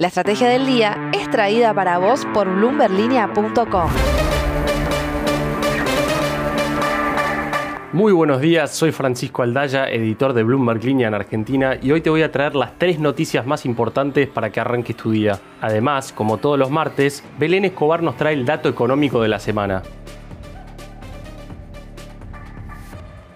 La estrategia del día es traída para vos por bloomberlinia.com. Muy buenos días, soy Francisco Aldaya, editor de Bloomberg Línea en Argentina y hoy te voy a traer las tres noticias más importantes para que arranques tu día. Además, como todos los martes, Belén Escobar nos trae el dato económico de la semana.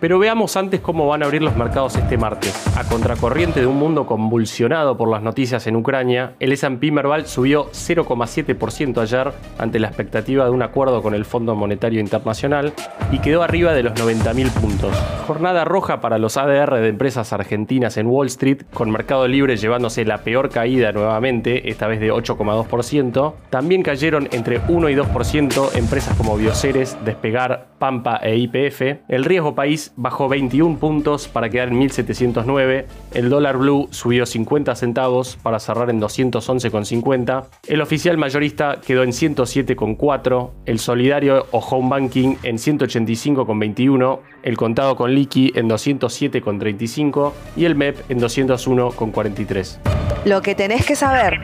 Pero veamos antes cómo van a abrir los mercados este martes. A contracorriente de un mundo convulsionado por las noticias en Ucrania, el S&P Merval subió 0,7% ayer ante la expectativa de un acuerdo con el Fondo Monetario Internacional y quedó arriba de los 90.000 puntos. Jornada roja para los ADR de empresas argentinas en Wall Street, con Mercado Libre llevándose la peor caída nuevamente, esta vez de 8,2%. También cayeron entre 1 y 2% empresas como Bioceres, Despegar, Pampa e IPF. El riesgo país bajó 21 puntos para quedar en 1709, el dólar blue subió 50 centavos para cerrar en 211,50, el oficial mayorista quedó en 107,4, el solidario o home banking en 185,21, el contado con liqui en 207,35 y el MEP en 201,43. Lo que tenés que saber.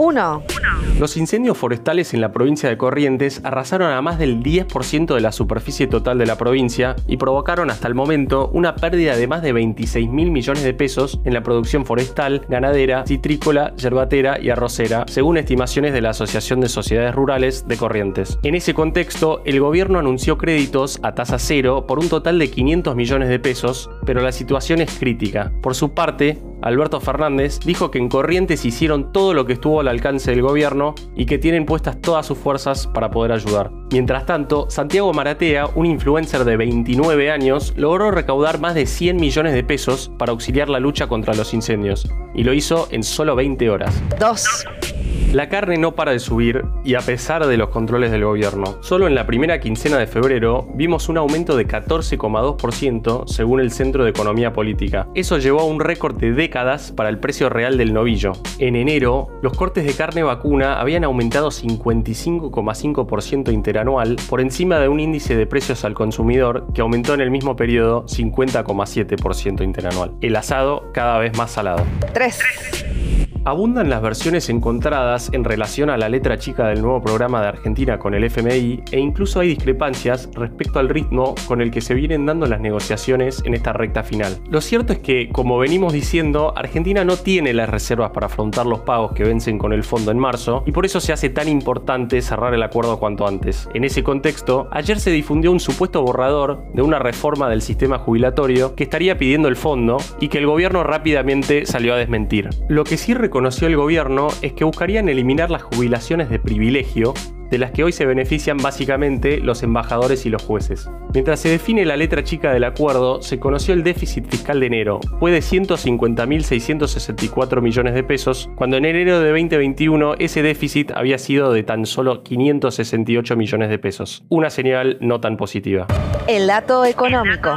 1. Los incendios forestales en la provincia de Corrientes arrasaron a más del 10% de la superficie total de la provincia y provocaron hasta el momento una pérdida de más de 26 mil millones de pesos en la producción forestal, ganadera, citrícola, yerbatera y arrocera, según estimaciones de la Asociación de Sociedades Rurales de Corrientes. En ese contexto, el gobierno anunció créditos a tasa cero por un total de 500 millones de pesos, pero la situación es crítica. Por su parte, Alberto Fernández, dijo que en Corrientes hicieron todo lo que estuvo al alcance del gobierno y que tienen puestas todas sus fuerzas para poder ayudar. Mientras tanto, Santiago Maratea, un influencer de 29 años, logró recaudar más de 100 millones de pesos para auxiliar la lucha contra los incendios, y lo hizo en solo 20 horas. 2. La carne no para de subir y a pesar de los controles del gobierno. Solo en la primera quincena de febrero vimos un aumento de 14,2% según el Centro de Economía Política. Eso llevó a un récord de décadas para el precio real del novillo. En enero, los cortes de carne vacuna habían aumentado 55,5% interanual por encima de un índice de precios al consumidor que aumentó en el mismo periodo 50,7% interanual. El asado cada vez más salado. 3. Abundan las versiones encontradas en relación a la letra chica del nuevo programa de Argentina con el FMI e incluso hay discrepancias respecto al ritmo con el que se vienen dando las negociaciones en esta recta final. Lo cierto es que, como venimos diciendo, Argentina no tiene las reservas para afrontar los pagos que vencen con el fondo en marzo y por eso se hace tan importante cerrar el acuerdo cuanto antes. En ese contexto, ayer se difundió un supuesto borrador de una reforma del sistema jubilatorio que estaría pidiendo el fondo y que el gobierno rápidamente salió a desmentir. Lo que sí reconoció el gobierno es que buscarían eliminar las jubilaciones de privilegio de las que hoy se benefician básicamente los embajadores y los jueces. Mientras se define la letra chica del acuerdo, se conoció el déficit fiscal de enero. Fue de 150.664 millones de pesos, cuando en enero de 2021 ese déficit había sido de tan solo 568 millones de pesos. Una señal no tan positiva. El dato económico.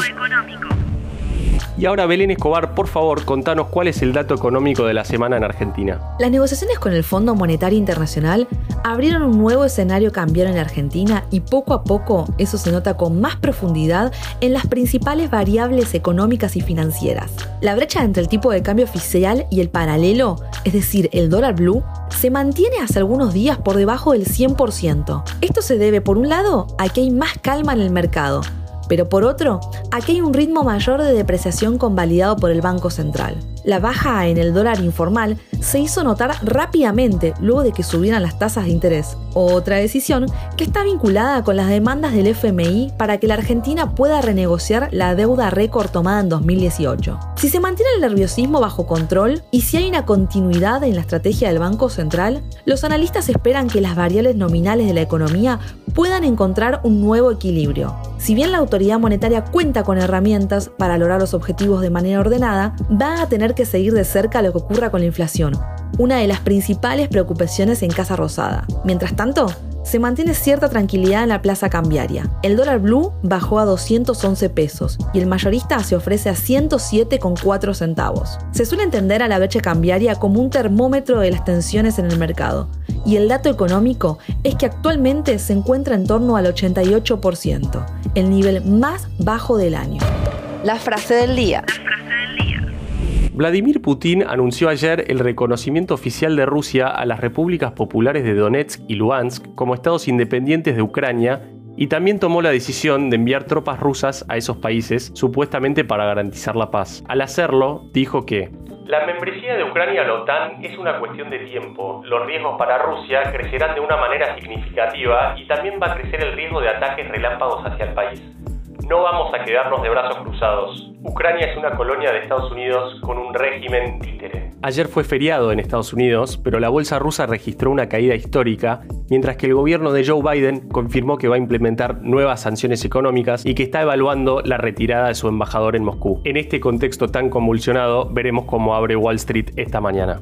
Y ahora Belén Escobar, por favor, contanos cuál es el dato económico de la semana en Argentina. Las negociaciones con el Fondo Monetario Internacional abrieron un nuevo escenario cambiario en Argentina y poco a poco eso se nota con más profundidad en las principales variables económicas y financieras. La brecha entre el tipo de cambio oficial y el paralelo, es decir, el dólar blue, se mantiene hace algunos días por debajo del 100%. Esto se debe, por un lado, a que hay más calma en el mercado, pero por otro, aquí hay un ritmo mayor de depreciación convalidado por el Banco Central. La baja en el dólar informal se hizo notar rápidamente luego de que subieran las tasas de interés. Otra decisión que está vinculada con las demandas del FMI para que la Argentina pueda renegociar la deuda récord tomada en 2018. Si se mantiene el nerviosismo bajo control y si hay una continuidad en la estrategia del Banco Central, los analistas esperan que las variables nominales de la economía puedan encontrar un nuevo equilibrio. Si bien la autoridad monetaria cuenta con herramientas para lograr los objetivos de manera ordenada, va a tener que seguir de cerca lo que ocurra con la inflación, una de las principales preocupaciones en Casa Rosada. Mientras tanto, se mantiene cierta tranquilidad en la plaza cambiaria. El dólar blue bajó a 211 pesos y el mayorista se ofrece a 107,4 centavos. Se suele entender a la brecha cambiaria como un termómetro de las tensiones en el mercado, y el dato económico es que actualmente se encuentra en torno al 88%, el nivel más bajo del año. La frase del día. Vladimir Putin anunció ayer el reconocimiento oficial de Rusia a las repúblicas populares de Donetsk y Luhansk como estados independientes de Ucrania y también tomó la decisión de enviar tropas rusas a esos países, supuestamente para garantizar la paz. Al hacerlo, dijo que la membresía de Ucrania a la OTAN es una cuestión de tiempo. Los riesgos para Rusia crecerán de una manera significativa y también va a crecer el riesgo de ataques relámpagos hacia el país. No vamos a quedarnos de brazos cruzados. Ucrania es una colonia de Estados Unidos con un régimen títere. Ayer fue feriado en Estados Unidos, pero la bolsa rusa registró una caída histórica, mientras que el gobierno de Joe Biden confirmó que va a implementar nuevas sanciones económicas y que está evaluando la retirada de su embajador en Moscú. En este contexto tan convulsionado, veremos cómo abre Wall Street esta mañana.